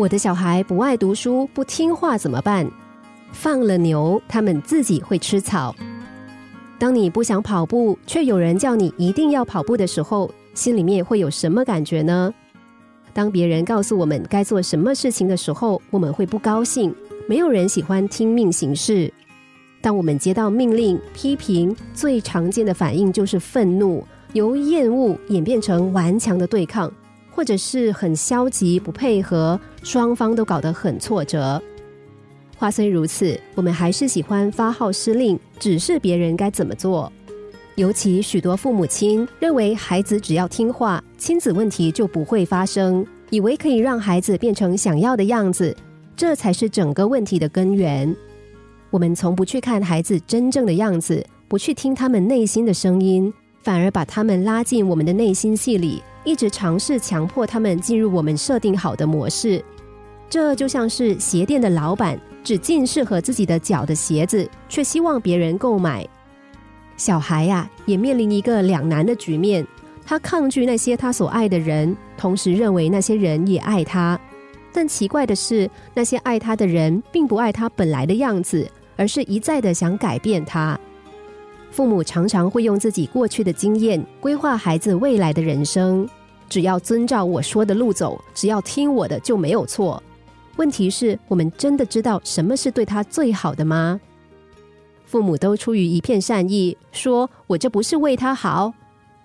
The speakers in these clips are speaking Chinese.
我的小孩不爱读书、不听话怎么办？放了牛，他们自己会吃草。当你不想跑步，却有人叫你一定要跑步的时候，心里面会有什么感觉呢？当别人告诉我们该做什么事情的时候，我们会不高兴。没有人喜欢听命行事。当我们接到命令、批评，最常见的反应就是愤怒，由厌恶演变成顽强的对抗，或者是很消极、不配合，双方都搞得很挫折。话虽如此，我们还是喜欢发号施令，指示别人该怎么做。尤其许多父母亲认为，孩子只要听话，亲子问题就不会发生，以为可以让孩子变成想要的样子，这才是整个问题的根源。我们从不去看孩子真正的样子，不去听他们内心的声音，反而把他们拉进我们的内心戏里，一直尝试强迫他们进入我们设定好的模式。这就像是鞋店的老板只进适合自己的脚的鞋子，却希望别人购买。小孩呀，也面临一个两难的局面：他抗拒那些他所爱的人，同时认为那些人也爱他。但奇怪的是，那些爱他的人并不爱他本来的样子。而是一再的想改变他。父母常常会用自己过去的经验规划孩子未来的人生，只要遵照我说的路走，只要听我的就没有错。问题是我们真的知道什么是对他最好的吗？父母都出于一片善意，说我这不是为他好。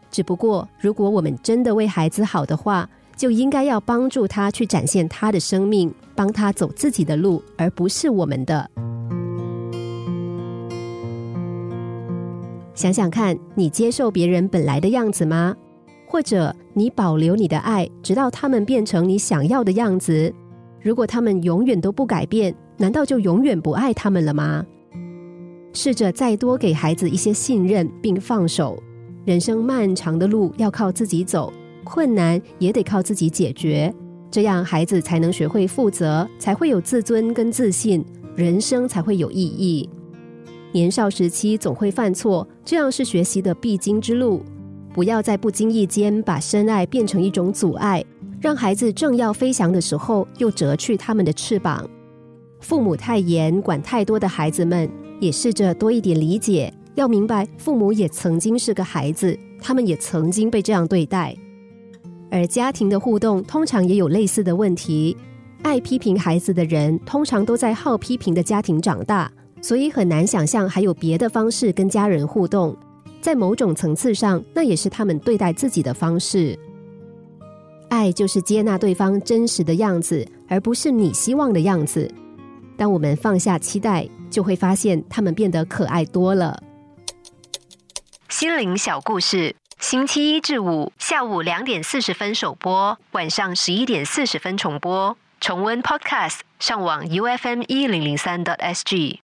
只不过，如果我们真的为孩子好的话，就应该要帮助他去展现他的生命，帮他走自己的路，而不是我们的。想想看，你接受别人本来的样子吗？或者你保留你的爱，直到他们变成你想要的样子？如果他们永远都不改变，难道就永远不爱他们了吗？试着再多给孩子一些信任，并放手。人生漫长的路要靠自己走，困难也得靠自己解决。这样孩子才能学会负责，才会有自尊跟自信，人生才会有意义。年少时期总会犯错，这样是学习的必经之路。不要在不经意间把深爱变成一种阻碍，让孩子正要飞翔的时候又折去他们的翅膀。父母太严，管太多的孩子们，也试着多一点理解。要明白，父母也曾经是个孩子，他们也曾经被这样对待。而家庭的互动通常也有类似的问题。爱批评孩子的人，通常都在好批评的家庭长大。所以很难想象还有别的方式跟家人互动，在某种层次上，那也是他们对待自己的方式。爱就是接纳对方真实的样子，而不是你希望的样子。当我们放下期待，就会发现他们变得可爱多了。心灵小故事，星期一至五下午两点四十分首播，晚上十一点四十分重播。重温 Podcast，上网 U F M 一零零三 t S G。